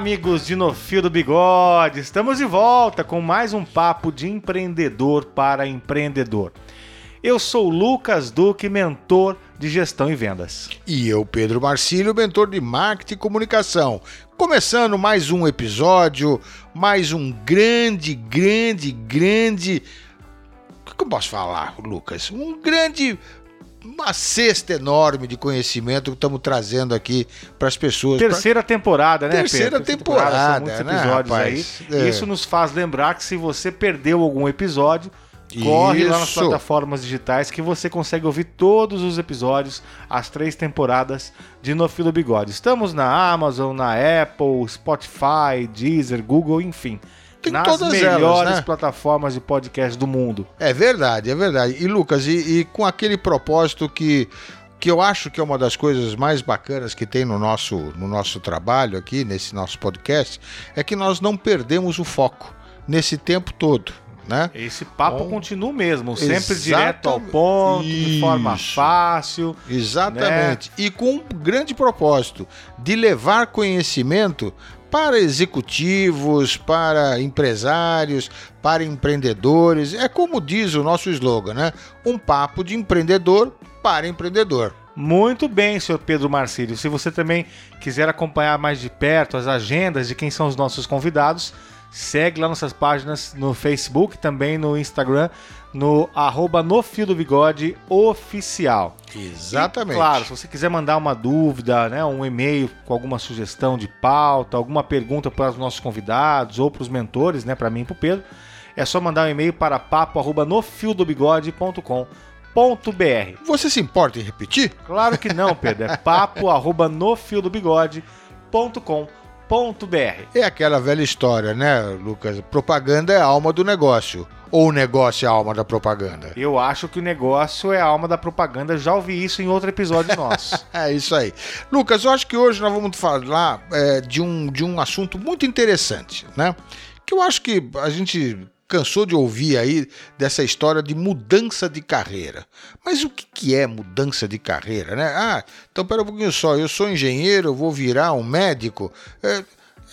Amigos de No Fio do Bigode. Estamos de volta com mais um papo de empreendedor para empreendedor. Eu sou Lucas Duque, mentor de gestão e vendas. E eu, Pedro Marcílio, mentor de marketing e comunicação. Começando mais um episódio, mais um grande, grande, grande. O que eu posso falar, Lucas? Um grande uma cesta enorme de conhecimento que estamos trazendo aqui para as pessoas. Terceira pra... temporada, né, Terceira Pedro? temporada, temporada muitos né, episódios rapaz? aí. É. Isso nos faz lembrar que se você perdeu algum episódio, corre lá nas Isso. plataformas digitais que você consegue ouvir todos os episódios, as três temporadas de No Fio do Bigode. Estamos na Amazon, na Apple, Spotify, Deezer, Google, enfim. Tem nas todas melhores elas, né? plataformas de podcast do mundo. É verdade, é verdade. E Lucas, e, e com aquele propósito que, que eu acho que é uma das coisas mais bacanas que tem no nosso, no nosso trabalho aqui, nesse nosso podcast, é que nós não perdemos o foco nesse tempo todo. Né? Esse papo Bom, continua mesmo, sempre exatamente. direto ao ponto, de forma Isso. fácil. Exatamente. E com um grande propósito de levar conhecimento para executivos, para empresários, para empreendedores. É como diz o nosso slogan, né? Um papo de empreendedor para empreendedor. Muito bem, senhor Pedro Marcílio. Se você também quiser acompanhar mais de perto as agendas de quem são os nossos convidados, segue lá nossas páginas no Facebook, também no Instagram, no arroba no Fio do Bigode oficial. Exatamente. E, claro, se você quiser mandar uma dúvida, né, um e-mail com alguma sugestão de pauta, alguma pergunta para os nossos convidados ou para os mentores, né, para mim e para o Pedro, é só mandar um e-mail para papo arroba nofiodobigode.com.br. Você se importa em repetir? Claro que não, Pedro. É papo arroba nofiodobigode.com.br. É aquela velha história, né, Lucas? Propaganda é a alma do negócio. Ou o negócio é a alma da propaganda? Eu acho que o negócio é a alma da propaganda. Já ouvi isso em outro episódio nosso. É isso aí. Lucas, eu acho que hoje nós vamos falar é, de, um, de um assunto muito interessante, né? Que eu acho que a gente cansou de ouvir aí dessa história de mudança de carreira. Mas o que, que é mudança de carreira, né? Ah, então pera um pouquinho só, eu sou engenheiro, eu vou virar um médico. É,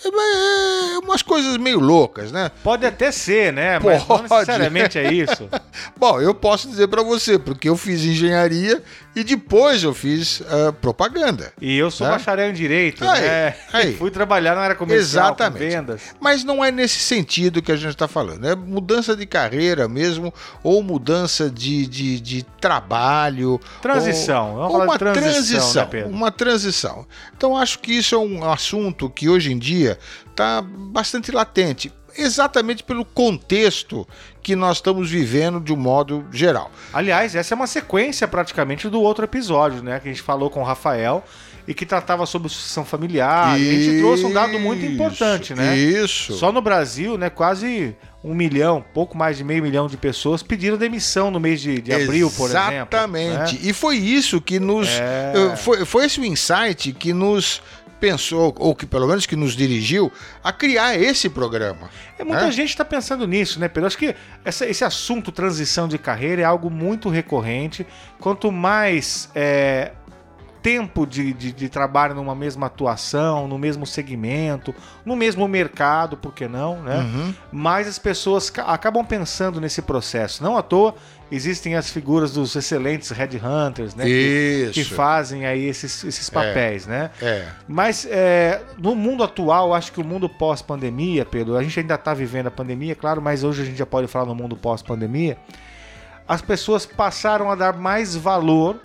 é, é umas coisas meio loucas, né? Pode até ser, né? Mas não Pode. necessariamente é isso. Bom, eu posso dizer para você, porque eu fiz engenharia e depois eu fiz ah, propaganda. E eu sou Né? bacharel em Direito, Aí, né? aí. Fui trabalhar na área comercial com Exatamente. vendas. Mas não é nesse sentido que a gente está falando. É mudança de carreira mesmo, ou mudança de, de, de trabalho. Transição. Ou, ou uma transição, transição. né, uma transição. Então acho que isso é um assunto que hoje em dia está bastante latente. Exatamente pelo contexto que nós estamos vivendo de um modo geral. Aliás, essa é uma sequência praticamente do outro episódio, né? Que a gente falou com o Rafael e que tratava sobre sucessão familiar. E a gente trouxe um dado muito Isso, importante, né? Isso. Só no Brasil, né, quase um milhão, pouco mais de meio milhão de pessoas pediram demissão no mês de, de abril, por exemplo. Exatamente. né? E foi isso que nos. É. eh, Foi, foi esse o insight que nos pensou, ou que pelo menos que nos dirigiu, a criar esse programa. É, muita né? gente está pensando nisso, né, Pedro? Acho que essa- esse assunto transição de carreira é algo muito recorrente. Quanto mais é, tempo de, de, de trabalho numa mesma atuação, no mesmo segmento, no mesmo mercado, por que não, né? Uhum. mais as pessoas ca- acabam pensando nesse processo. Não à toa existem as figuras dos excelentes headhunters, né? que- Isso. Que, fazem aí esses, esses papéis, né? É. Mas é, no mundo atual, acho que o mundo pós-pandemia, Pedro, a gente ainda está vivendo a pandemia, claro, mas hoje a gente já pode falar no mundo pós-pandemia. As pessoas passaram a dar mais valor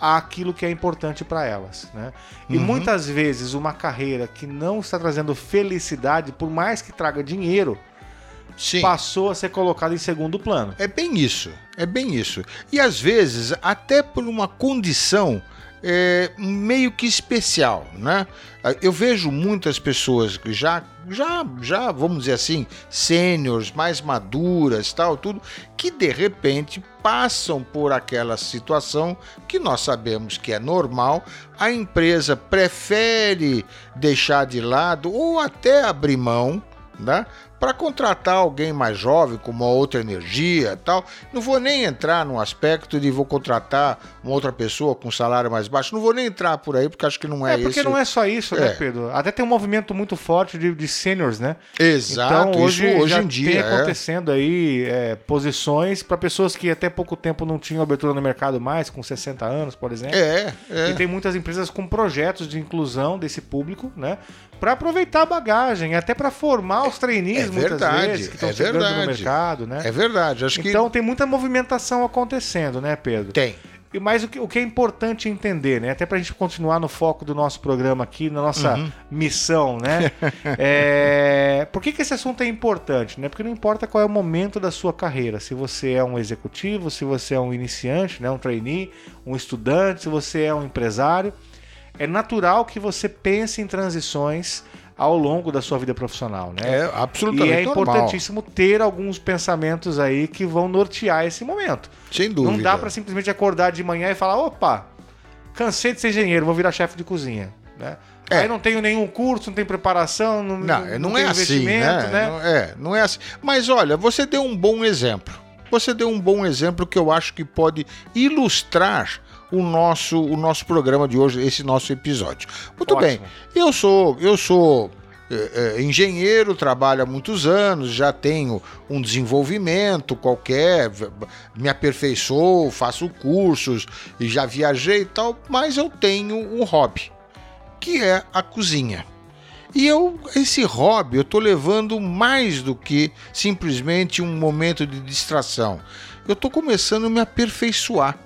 àquilo que é importante para elas. Né? E Uhum. muitas vezes uma carreira que não está trazendo felicidade, por mais que traga dinheiro, Sim. passou a ser colocada em segundo plano. É bem isso, é bem isso. E às vezes, até por uma condição é, meio que especial, né? Eu vejo muitas pessoas que já, já, já, vamos dizer assim, sêniores, mais maduras, tal, tudo, que de repente passam por aquela situação que nós sabemos que é normal, a empresa prefere deixar de lado ou até abrir mão, né? Para contratar alguém mais jovem, com uma outra energia e tal. Não vou nem entrar no aspecto de vou contratar uma outra pessoa com salário mais baixo. Não vou nem entrar por aí, porque acho que não é, É, porque esse. não é só isso, né, É. Pedro? Até tem um movimento muito forte de, de seniors, né? Exato, então, hoje, isso hoje já em dia. tem é. acontecendo aí é, posições para pessoas que até pouco tempo não tinham abertura no mercado mais, com 60 anos, por exemplo. É, é. E tem muitas empresas com projetos de inclusão desse público, né? Para aproveitar a bagagem, até para formar os trainees, é muitas verdade, vezes, que estão é chegando no verdade. mercado, né? É verdade, acho que Então tem muita movimentação acontecendo, né, Pedro? tem. E mais o que, o que é importante entender, né? Até pra gente continuar no foco do nosso programa aqui, na nossa Uhum. missão, né? É, Por que, que esse assunto é importante? Né? Porque não importa qual é o momento da sua carreira. Se você é um executivo, se você é um iniciante, né? um trainee, um estudante, se você é um empresário. É natural que você pense em transições ao longo da sua vida profissional, né? É E absolutamente é normal. importantíssimo ter alguns pensamentos aí que vão nortear esse momento. Sem dúvida. Não dá pra simplesmente acordar de manhã e falar, opa, cansei de ser engenheiro, vou virar chefe de cozinha, né? É. Aí não tenho nenhum curso, não tem preparação, não, Não, não, é tenho assim, investimento, né? Não, é, não é assim. Mas olha, você deu um bom exemplo. Você deu um bom exemplo que eu acho que pode ilustrar o nosso, o nosso programa de hoje, esse nosso episódio. Muito Ótimo. bem. Eu sou, eu sou é, é, engenheiro, trabalho há muitos anos, já tenho um desenvolvimento qualquer, me aperfeiçoo, faço cursos e já viajei e tal, mas eu tenho um hobby, que é a cozinha. E eu, esse hobby, eu tô levando mais do que simplesmente um momento de distração. Eu tô começando a me aperfeiçoar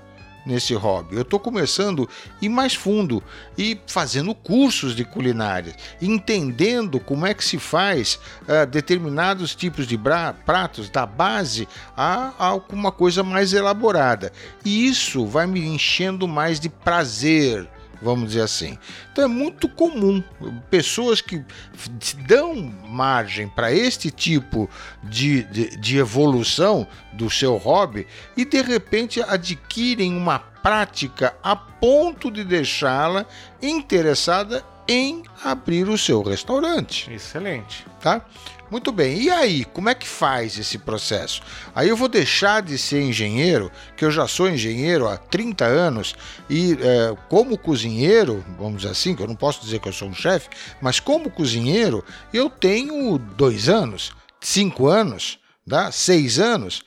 nesse hobby. Eu tô começando ir mais fundo e fazendo cursos de culinária, entendendo como é que se faz ah, determinados tipos de pratos da base a alguma coisa mais elaborada. E isso vai me enchendo mais de prazer vamos dizer assim. Então é muito comum pessoas que dão margem para este tipo de, de, de evolução do seu hobby e de repente adquirem uma prática a ponto de deixá-la interessada em abrir o seu restaurante Excelente. tá? Muito bem. E aí, como é que faz esse processo? Aí eu vou deixar de ser engenheiro, que eu já sou engenheiro há 30 anos, e é, como cozinheiro, vamos dizer assim, que eu não posso dizer que eu sou um chefe, mas como cozinheiro, eu tenho dois anos, cinco anos, tá? seis anos?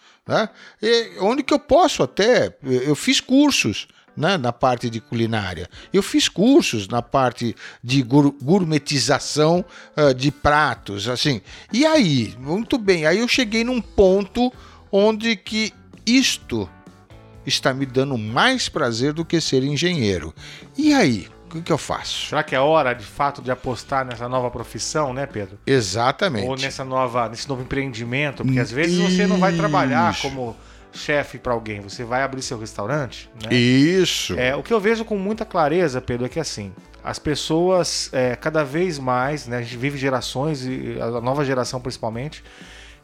E onde que eu posso até, eu fiz cursos, né, na parte de culinária. Eu fiz cursos na parte de gourmetização ah, de pratos, assim. E aí, muito bem, aí eu cheguei num ponto onde que isto está me dando mais prazer do que ser engenheiro. E aí, o que, eu faço? Será que é hora, de fato, de apostar nessa nova profissão, né, Pedro? Exatamente. Ou nessa nova, nesse novo empreendimento? Porque às vezes você não vai trabalhar Isso. como chefe para alguém, você vai abrir seu restaurante, né? Isso. É, o que eu vejo com muita clareza, Pedro, é que assim, as pessoas é, cada vez mais, né, a gente vive gerações, e a nova geração principalmente,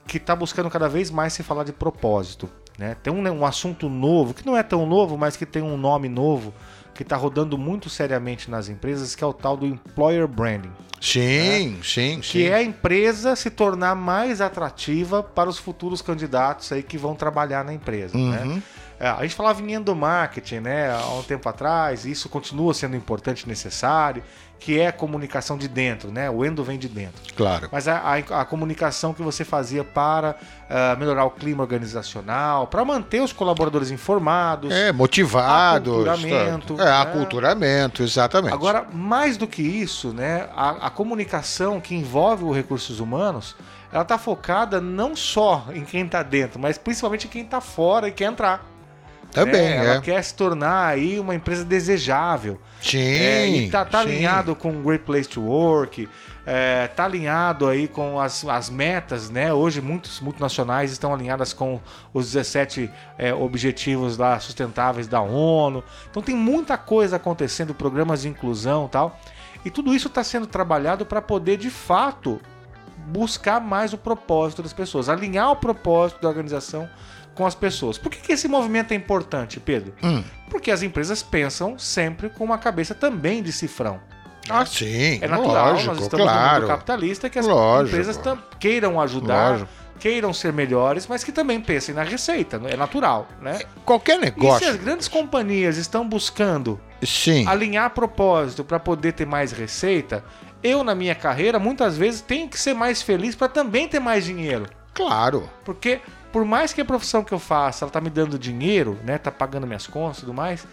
que está buscando cada vez mais se falar de propósito. Né? Tem um, né, um assunto novo, que não é tão novo, mas que tem um nome novo, que está rodando muito seriamente nas empresas, que é o tal do Employer Branding. Sim, sim, sim. Que é a empresa se tornar mais atrativa para os futuros candidatos aí que vão trabalhar na empresa. Né? Uhum. É, a gente falava em endomarketing, né, há um tempo atrás, e isso continua sendo importante e necessário, que é a comunicação de dentro, né? O endo vem de dentro. Claro. Mas a, a- a comunicação que você fazia para ah, melhorar o clima organizacional, para manter os colaboradores informados. É, motivados. Aculturamento, É, né? aculturamento, exatamente. Agora, mais do que isso, né, a, a comunicação que envolve os recursos humanos, ela está focada não só em quem está dentro, mas principalmente em quem está fora e quer entrar. Também, né? Ela é. quer se tornar aí uma empresa desejável. Sim. É, e tá, tá sim. alinhado com o Great Place to Work, é, tá alinhado aí com as, as metas, né? Hoje muitos multinacionais estão alinhadas com os 17 é, objetivos lá sustentáveis da ONU. Então tem muita coisa acontecendo, programas de inclusão e tal. E tudo isso está sendo trabalhado para poder de fato buscar mais o propósito das pessoas, alinhar o propósito da organização com as pessoas. Por que, que esse movimento é importante, Pedro? Hum. Porque as empresas pensam sempre com uma cabeça também de cifrão. Ah, sim. É natural, lógico, nós estamos no claro. mundo capitalista que as Lógico. empresas queiram ajudar, Lógico. queiram ser melhores, mas que também pensem na receita, é natural, né? Qualquer E se negócio. as grandes companhias estão buscando Sim. alinhar propósito para poder ter mais receita, eu na minha carreira muitas vezes tenho que ser mais feliz para também ter mais dinheiro. Claro. Porque por mais que a profissão que eu faça, ela tá me dando dinheiro, né, tá pagando minhas contas e tudo mais,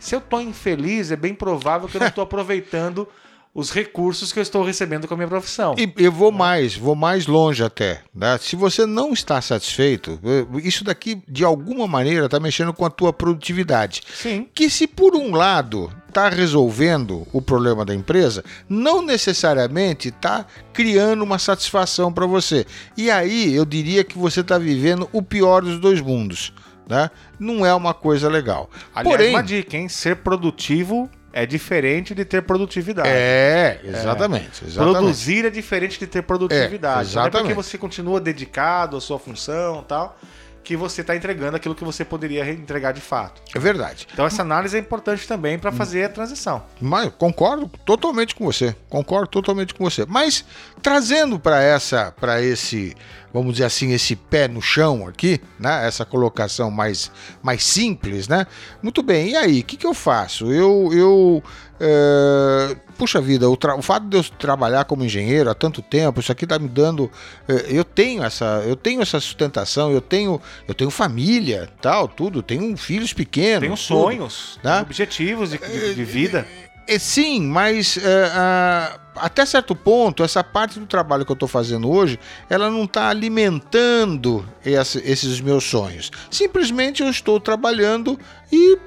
se eu tô infeliz, é bem provável que eu não tô aproveitando os recursos que eu estou recebendo com a minha profissão. E eu vou mais, vou mais longe até. né? Se você não está satisfeito, eh, isso daqui de alguma maneira está mexendo com a tua produtividade. Sim. Que se por um lado está resolvendo o problema da empresa, não necessariamente está criando uma satisfação para você. E aí eu diria que você está vivendo o pior dos dois mundos. Né? Não é uma coisa legal. Aliás, Porém, uma dica, hein? Ser produtivo é diferente de ter produtividade. é, exatamente. exatamente. Produzir é diferente de ter produtividade. É, Não é porque exatamente. você continua dedicado à sua função e tal, que você está entregando aquilo que você poderia entregar de fato. É verdade. Então essa análise é importante também para fazer a transição. Mas concordo totalmente com você. Concordo totalmente com você. Mas trazendo para essa, para esse, vamos dizer assim, esse pé no chão aqui, né? Essa colocação mais, mais simples, né? Muito bem. E aí, o que, que eu faço? Eu, eu é, puxa vida, o, o fato de eu trabalhar como engenheiro há tanto tempo, isso aqui está me dando, é, eu tenho essa, eu tenho essa sustentação, eu tenho, eu tenho família, tal, tudo, tenho filhos pequenos, Tenho tudo. sonhos, Né? tenho objetivos de, de- de vida. É, sim, mas é, a- até certo ponto, essa parte do trabalho que eu estou fazendo hoje, ela não está alimentando esse- esses meus sonhos. Simplesmente eu estou trabalhando e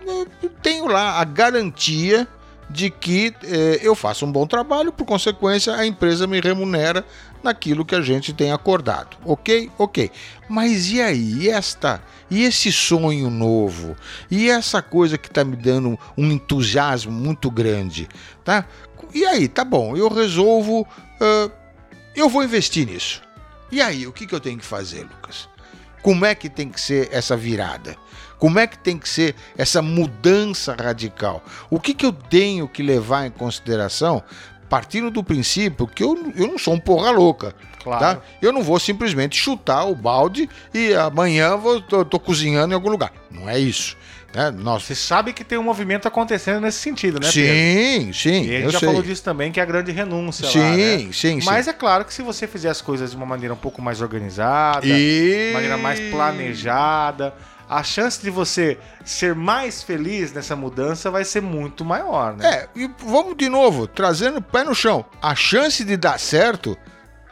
é, tenho lá a garantia de que é, eu faço um bom trabalho, por consequência, a empresa me remunera naquilo que a gente tem acordado. Ok? Ok. Mas e aí? E esta? E esse sonho novo? E essa coisa que está me dando um entusiasmo muito grande? Tá? E aí, tá bom, eu resolvo. ah, eu vou investir nisso. E aí, o que, que eu tenho que fazer, Lucas? Como é que tem que ser essa virada? Como é que tem que ser essa mudança radical? O que, que eu tenho que levar em consideração, partindo do princípio que eu, eu não sou um porra louca. Claro. Tá? Eu não vou simplesmente chutar o balde e amanhã vou, tô, tô cozinhando em algum lugar. Não é isso. Né? Nós, Você sabe que tem um movimento acontecendo nesse sentido, né, Pedro? sim, sim. E a eu gente já sei. falou disso também, que é a grande renúncia Sim, lá, né? sim, sim. Mas é claro que se você fizer as coisas de uma maneira um pouco mais organizada, e... de maneira mais planejada, a chance de você ser mais feliz nessa mudança vai ser muito maior, né? É, e vamos de novo, trazendo o pé no chão. A chance de dar certo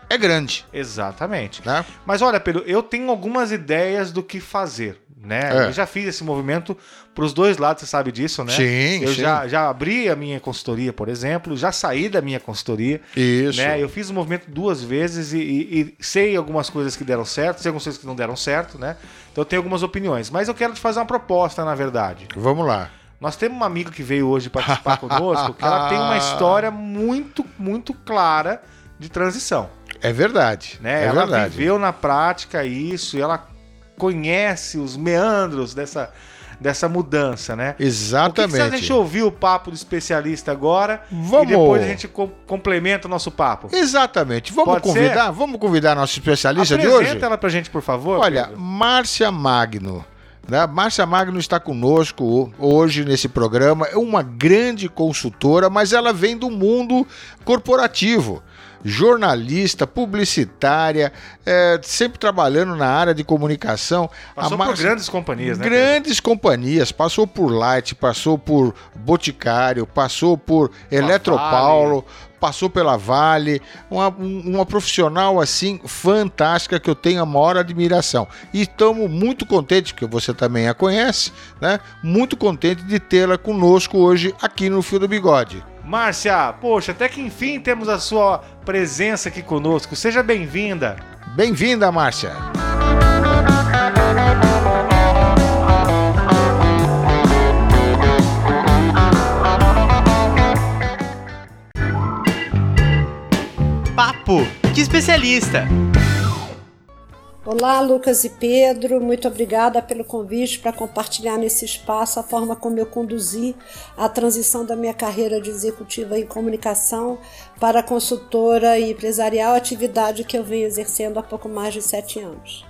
é grande, Exatamente. né? Mas olha, Pedro, eu tenho algumas ideias do que fazer, né? É. Eu já fiz esse movimento para os dois lados, você sabe disso, né? Sim, Eu sim. Já, já abri a minha consultoria, por exemplo, já saí da minha consultoria. Isso. Né? Eu fiz o movimento duas vezes e, e- e sei algumas coisas que deram certo, sei algumas coisas que não deram certo, né? Então eu tenho algumas opiniões. Mas eu quero te fazer uma proposta, na verdade. Vamos lá. Nós temos uma amiga que veio hoje participar conosco, que ela tem uma história muito, muito clara de transição. É verdade. Né? É ela verdade. viveu na prática isso e ela conhece os meandros dessa, dessa mudança, né? O que, Exatamente. a gente ouvir o papo do especialista agora Vamos. e depois a gente co- complementa o nosso papo? Exatamente. Vamos Pode convidar, vamos convidar a nossa especialista de Apresenta hoje? ela pra gente, por favor. Olha, Pedro. Márcia Magno. Né? Márcia Magno está conosco ho- hoje nesse programa. É uma grande consultora, mas ela vem do mundo corporativo. Jornalista, publicitária, é, sempre trabalhando na área de comunicação. Passou por grandes companhias, né? Pedro? Grandes companhias, passou por Light, passou por Boticário, passou por Eletropaulo, passou pela Vale, uma, uma profissional assim fantástica que eu tenho a maior admiração. E estamos muito contentes, que você também a conhece, né? Muito contente de tê-la conosco hoje aqui no Fio do Bigode. Márcia, poxa, até que enfim temos a sua presença aqui conosco. Seja bem-vinda. Bem-vinda, Márcia. Papo de especialista. Olá, Lucas e Pedro, muito obrigada pelo convite para compartilhar nesse espaço a forma como eu conduzi a transição da minha carreira de executiva em comunicação para consultora e empresarial, atividade que eu venho exercendo há pouco mais de sete anos.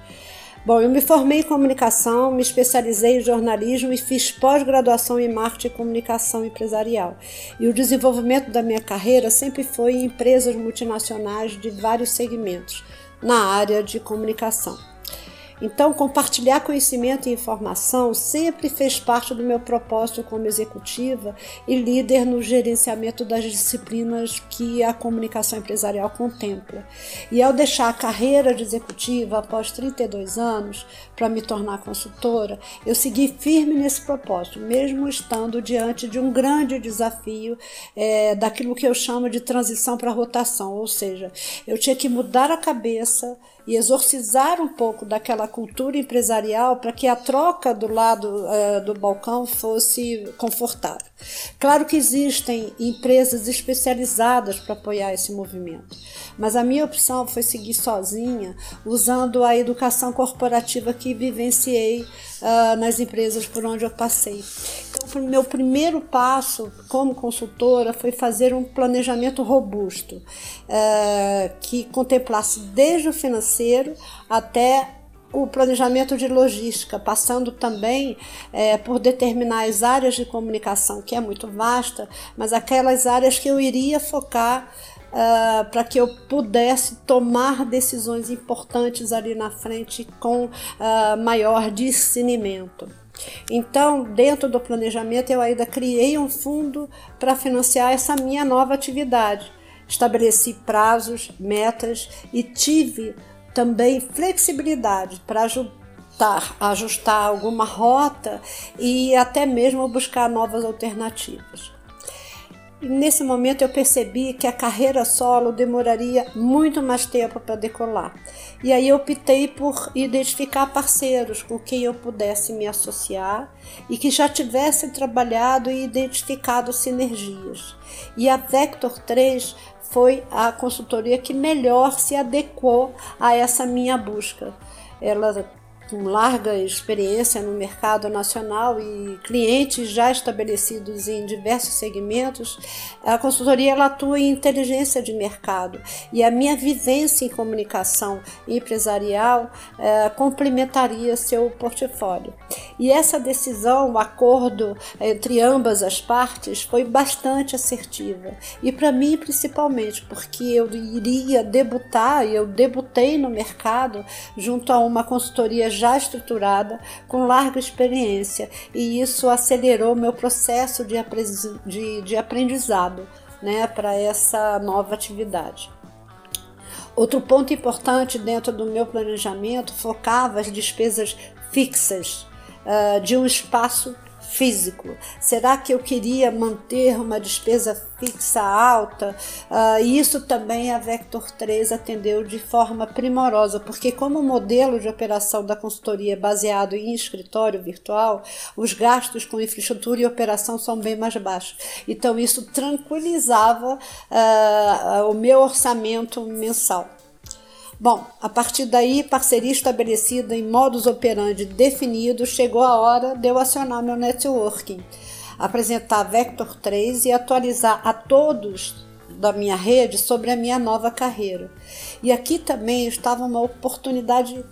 Bom, eu me formei em comunicação, me especializei em jornalismo e fiz pós-graduação em marketing e comunicação empresarial. E o desenvolvimento da minha carreira sempre foi em empresas multinacionais de vários segmentos na área de comunicação. Então, compartilhar conhecimento e informação sempre fez parte do meu propósito como executiva e líder no gerenciamento das disciplinas que a comunicação empresarial contempla. E ao deixar a carreira de executiva após 32 anos para me tornar consultora, eu segui firme nesse propósito, mesmo estando diante de um grande desafio é, daquilo que eu chamo de transição para rotação, ou seja, eu tinha que mudar a cabeça e exorcizar um pouco daquela cultura empresarial para que a troca do lado uh, do balcão fosse confortável. Claro que existem empresas especializadas para apoiar esse movimento, mas a minha opção foi seguir sozinha, usando a educação corporativa que vivenciei uh, nas empresas por onde eu passei. Então, o meu primeiro passo como consultora foi fazer um planejamento robusto, uh, que contemplasse desde o financeiro até o planejamento de logística, passando também é, por determinar as áreas de comunicação, que é muito vasta, mas aquelas áreas que eu iria focar uh, para que eu pudesse tomar decisões importantes ali na frente com uh, maior discernimento. Então, dentro do planejamento, eu ainda criei um fundo para financiar essa minha nova atividade. Estabeleci prazos, metas e tive também flexibilidade para ajustar, ajustar alguma rota e até mesmo buscar novas alternativas. E nesse momento eu percebi que a carreira solo demoraria muito mais tempo para decolar. E aí eu optei por identificar parceiros com quem eu pudesse me associar e que já tivessem trabalhado e identificado sinergias. E a Vector 3 foi a consultoria que melhor se adequou a essa minha busca. Ela com larga experiência no mercado nacional e clientes já estabelecidos em diversos segmentos, a consultoria ela atua em inteligência de mercado e a minha vivência em comunicação empresarial é, complementaria seu portfólio. E essa decisão, o acordo entre ambas as partes foi bastante assertiva e para mim principalmente porque eu iria debutar e eu debutei no mercado junto a uma consultoria já estruturada, com larga experiência, e isso acelerou meu processo de, de, de aprendizado né, para essa nova atividade. Outro ponto importante dentro do meu planejamento focava as despesas fixas uh, de um espaço físico? Será que eu queria manter uma despesa fixa alta? Uh, isso também a Vector 3 atendeu de forma primorosa, porque como modelo de operação da consultoria é baseado em escritório virtual, os gastos com infraestrutura e operação são bem mais baixos. Então isso tranquilizava uh, o meu orçamento mensal. Bom, a partir daí, parceria estabelecida em modus operandi definidos, chegou a hora de eu acionar meu networking, apresentar Vector 3 e atualizar a todos da minha rede sobre a minha nova carreira. E aqui também estava uma oportunidade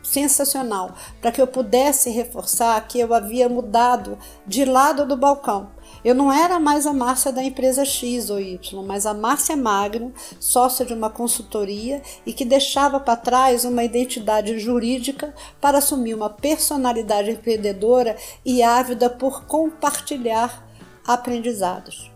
sensacional para que eu pudesse reforçar que eu havia mudado de lado do balcão eu não era mais a Márcia da empresa X ou Y, mas a Márcia Magno, sócia de uma consultoria e que deixava para trás uma identidade jurídica para assumir uma personalidade empreendedora e ávida por compartilhar aprendizados.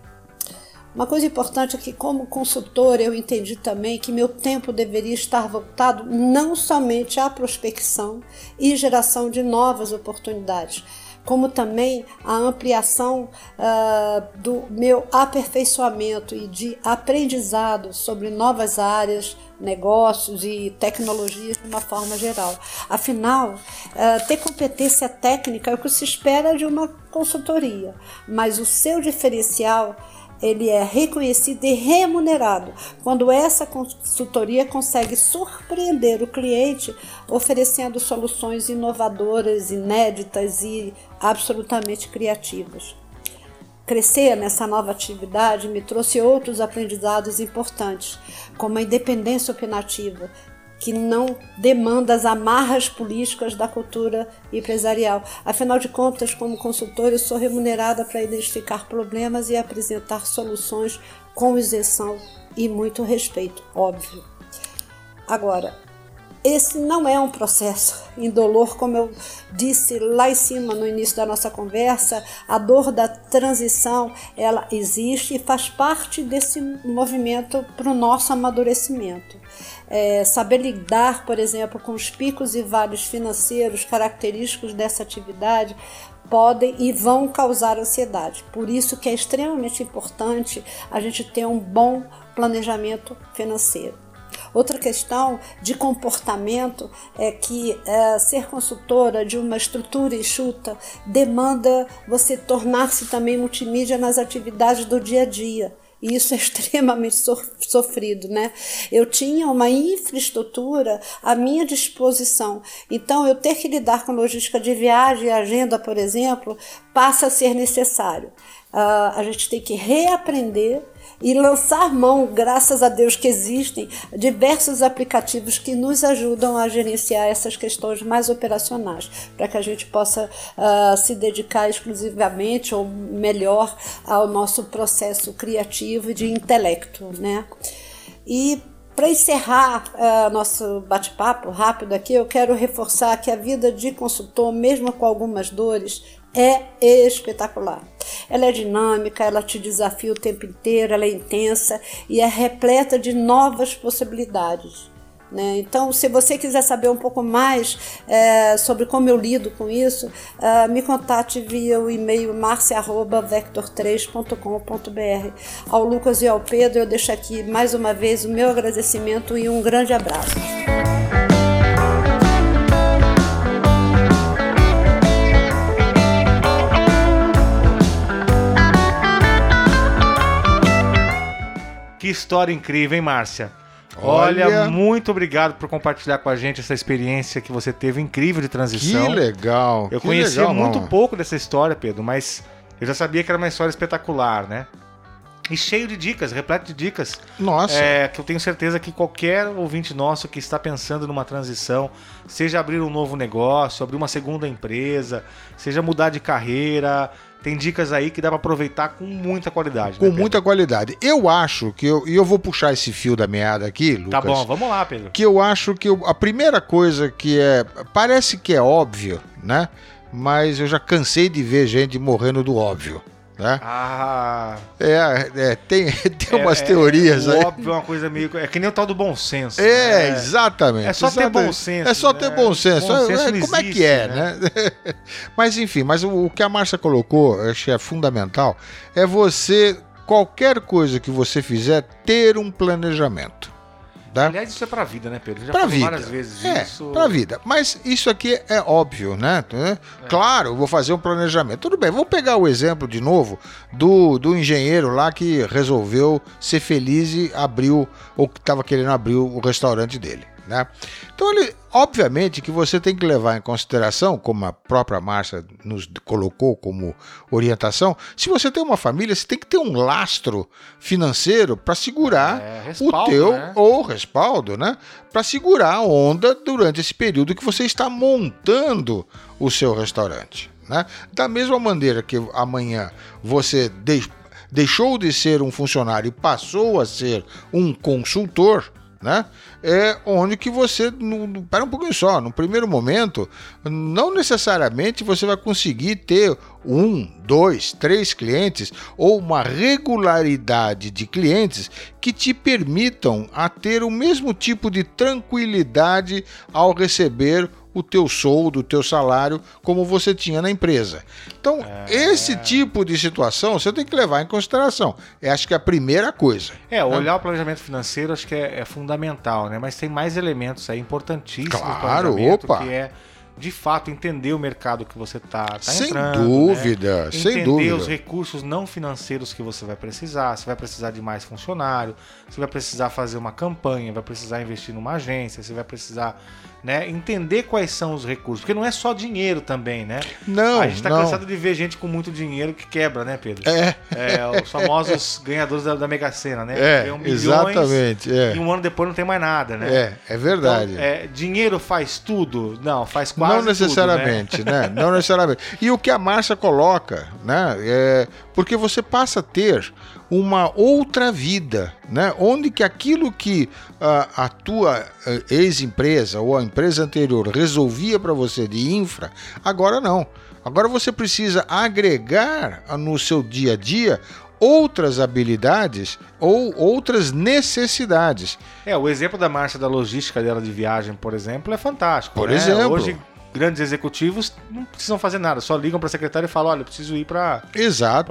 Uma coisa importante é que, como consultor, eu entendi também que meu tempo deveria estar voltado não somente à prospecção e geração de novas oportunidades, como também a ampliação uh, do meu aperfeiçoamento e de aprendizado sobre novas áreas, negócios e tecnologias de uma forma geral. Afinal, uh, ter competência técnica é o que se espera de uma consultoria, mas o seu diferencial ele é reconhecido e remunerado quando essa consultoria consegue surpreender o cliente oferecendo soluções inovadoras, inéditas e absolutamente criativas. Crescer nessa nova atividade me trouxe outros aprendizados importantes, como a independência opinativa, que não demanda as amarras políticas da cultura empresarial. Afinal de contas, como consultor, eu sou remunerada para identificar problemas e apresentar soluções com isenção e muito respeito, óbvio. Agora, esse não é um processo indolor, como eu disse lá em cima no início da nossa conversa, a dor da transição, ela existe e faz parte desse movimento para o nosso amadurecimento. É, saber lidar, por exemplo, com os picos e vales financeiros característicos dessa atividade podem e vão causar ansiedade. Por isso que é extremamente importante a gente ter um bom planejamento financeiro. Outra questão de comportamento é que é, ser consultora de uma estrutura enxuta demanda você tornar-se também multimídia nas atividades do dia a dia. E isso é extremamente sofrido, né? Eu tinha uma infraestrutura à minha disposição. Então, eu ter que lidar com logística de viagem e agenda, por exemplo, passa a ser necessário. Uh, a gente tem que reaprender e lançar mão, graças a Deus que existem diversos aplicativos que nos ajudam a gerenciar essas questões mais operacionais, para que a gente possa uh, se dedicar exclusivamente ou melhor ao nosso processo criativo e de intelecto, né? E para encerrar uh, nosso bate-papo rápido aqui, eu quero reforçar que a vida de consultor, mesmo com algumas dores, é espetacular. Ela é dinâmica, ela te desafia o tempo inteiro, ela é intensa e é repleta de novas possibilidades. Né? Então, se você quiser saber um pouco mais é, sobre como eu lido com isso, é, me contate via o e-mail marcia.vector3.com.br. Ao Lucas e ao Pedro, eu deixo aqui mais uma vez o meu agradecimento e um grande abraço. Que história incrível, hein, Márcia? Olha, Olha, muito obrigado por compartilhar com a gente essa experiência que você teve incrível de transição. Que legal. Eu que conhecia legal, muito pouco dessa história, Pedro, mas eu já sabia que era uma história espetacular, né? E cheio de dicas, repleto de dicas. Nossa. É, que eu tenho certeza que qualquer ouvinte nosso que está pensando numa transição, seja abrir um novo negócio, abrir uma segunda empresa, seja mudar de carreira, tem dicas aí que dá para aproveitar com muita qualidade. Com né, muita qualidade. Eu acho que eu, e eu vou puxar esse fio da meada aqui, Lucas. Tá bom, vamos lá, Pedro. Que eu acho que eu, a primeira coisa que é parece que é óbvio, né? Mas eu já cansei de ver gente morrendo do óbvio. Né? Ah. É, é tem, tem umas é, teorias é, aí. Óbvio, é uma coisa meio. É que nem o tal do bom senso. É, né? exatamente. É só exatamente. ter bom senso. É só ter né? bom senso. Bom senso é, como é que é, né? né? mas enfim, mas o, o que a Márcia colocou, eu acho que é fundamental, é você, qualquer coisa que você fizer, ter um planejamento. Tá? Aliás, isso é pra vida, né, Pedro? Já pra vida. várias vezes é, isso. Pra vida. Mas isso aqui é óbvio, né? É. Claro, vou fazer um planejamento. Tudo bem, vamos pegar o exemplo de novo do, do engenheiro lá que resolveu ser feliz e abriu, ou que estava querendo abrir o restaurante dele. Né? Então, ele, obviamente que você tem que levar em consideração, como a própria Márcia nos colocou como orientação, se você tem uma família, você tem que ter um lastro financeiro para segurar é, respaldo, o teu né? ou respaldo, né? Para segurar a onda durante esse período que você está montando o seu restaurante. Né? Da mesma maneira que amanhã você de, deixou de ser um funcionário e passou a ser um consultor, né? É onde que você, para um pouquinho só, no primeiro momento, não necessariamente você vai conseguir ter um, dois, três clientes ou uma regularidade de clientes que te permitam a ter o mesmo tipo de tranquilidade ao receber o teu soldo, o teu salário, como você tinha na empresa. Então, é... esse tipo de situação você tem que levar em consideração. É, acho que é a primeira coisa. É, né? olhar o planejamento financeiro acho que é, é, fundamental, né? Mas tem mais elementos aí importantíssimos claro, opa. que é de fato entender o mercado que você está tá sem entrando. Dúvida, né? sem entender dúvida. Entender os recursos não financeiros que você vai precisar. Você vai precisar de mais funcionário, você vai precisar fazer uma campanha, vai precisar investir numa agência, você vai precisar né? Entender quais são os recursos, porque não é só dinheiro também, né? Não. A gente tá não. cansado de ver gente com muito dinheiro que quebra, né, Pedro? É. é os famosos ganhadores da, da, Mega Sena, né? É, um exatamente. É. E um ano depois não tem mais nada, né? É, é verdade. Então, é, dinheiro faz tudo? Não, faz quase Não necessariamente, tudo, né? né? Não necessariamente. E o que a Márcia coloca, né? É porque você passa a ter uma outra vida, né? Onde que aquilo que a, a tua ex-empresa ou a empresa anterior resolvia para você de infra, agora não. Agora você precisa agregar no seu dia a dia outras habilidades ou outras necessidades. É, o exemplo da marcha da logística dela de viagem, por exemplo, é fantástico. Por né? exemplo. Hoje grandes executivos não precisam fazer nada, só ligam para a secretária e falam: olha, eu preciso ir para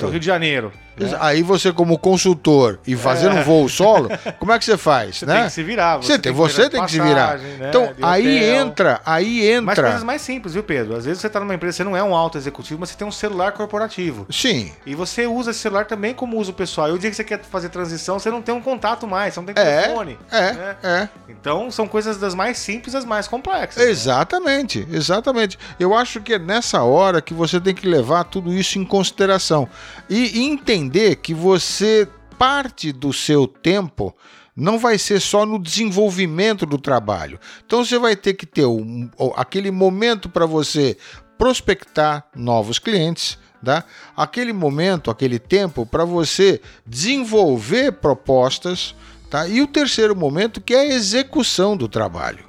o Rio de Janeiro. Né? Aí você, como consultor e fazendo é. um voo solo, como é que você faz? Você né? tem que se virar. Você, você tem, você tem que se virar. Né? Então, aí entra, aí entra. Mas coisas mais simples, viu, Pedro? Às vezes você está numa empresa, você não é um alto executivo, mas você tem um celular corporativo. Sim. E você usa esse celular também como uso pessoal. E o dia que você quer fazer transição, você não tem um contato mais, você não tem é, telefone. É, né? é. Então, são coisas das mais simples às mais complexas. Exatamente, né? exatamente. Eu acho que é nessa hora que você tem que levar tudo isso em consideração. E entender que você você parte do seu tempo não vai ser só no desenvolvimento do trabalho. Então você vai ter que ter um, aquele momento para você prospectar novos clientes, tá? aquele momento, aquele tempo para você desenvolver propostas, tá? e o terceiro momento que é a execução do trabalho.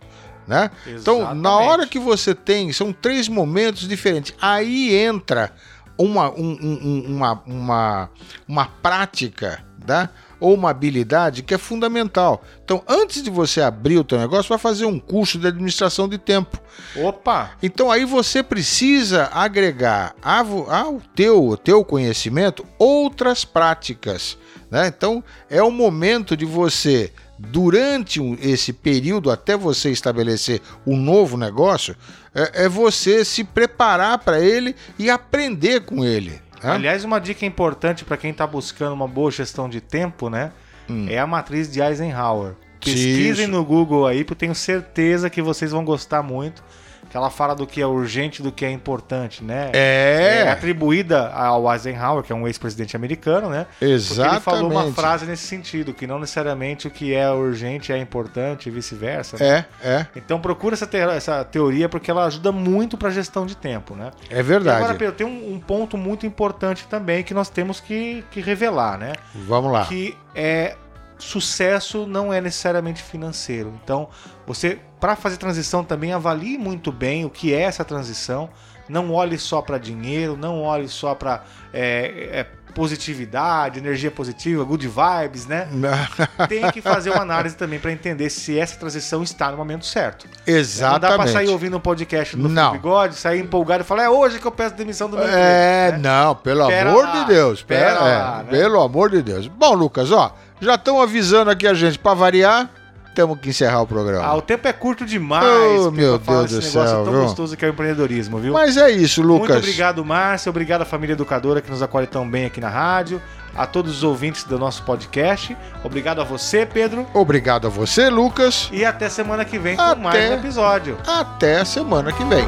Né? Então, na hora que você tem, são três momentos diferentes. Aí entra uma, um, um, uma, uma, uma prática, tá? ou uma habilidade que é fundamental. Então, antes de você abrir o teu negócio, vai fazer um curso de administração de tempo. Opa! Então aí você precisa agregar ao teu, teu conhecimento outras práticas. Né? Então, é o momento de você durante esse período até você estabelecer um novo negócio, é, é você se preparar para ele e aprender com ele. Né? Aliás, uma dica importante para quem está buscando uma boa gestão de tempo, né? Hum. É a matriz de Eisenhower. Pesquisem Isso. no Google aí, porque eu tenho certeza que vocês vão gostar muito que ela fala do que é urgente do que é importante, né? É. é atribuída ao Eisenhower, que é um ex-presidente americano, né? Exatamente. Porque ele falou uma frase nesse sentido, que não necessariamente o que é urgente é importante e vice-versa. Né? É, é. Então procura essa, te essa teoria porque ela ajuda muito para a gestão de tempo, né? É verdade. E agora, Pedro, tem um, um, ponto muito importante também que nós temos que, que revelar, né? Vamos lá. Que é sucesso não é necessariamente financeiro. Então, você, para fazer transição, também avalie muito bem o que é essa transição. Não olhe só para dinheiro, não olhe só para é, é, positividade, energia positiva, good vibes, né? Tem que fazer uma análise também para entender se essa transição está no momento certo. Exatamente. Não dá para sair ouvindo um podcast do não. Bigode, sair empolgado e falar, é hoje que eu peço demissão do meu É, né? não, pelo pera amor lá, de Deus. Pera, pera lá, é, né? Pelo amor de Deus. Bom, Lucas, ó, já estão avisando aqui a gente para variar temos que encerrar o programa. Ah, o tempo é curto demais. Oh, meu Deus do céu. negócio tão viu? gostoso que é o empreendedorismo, viu? Mas é isso, Lucas. Muito obrigado, Márcia. Obrigado à família educadora que nos acolhe tão bem aqui na rádio. A todos os ouvintes do nosso podcast. Obrigado a você, Pedro. Obrigado a você, Lucas. E até semana que vem até, com mais um episódio. Até semana que vem.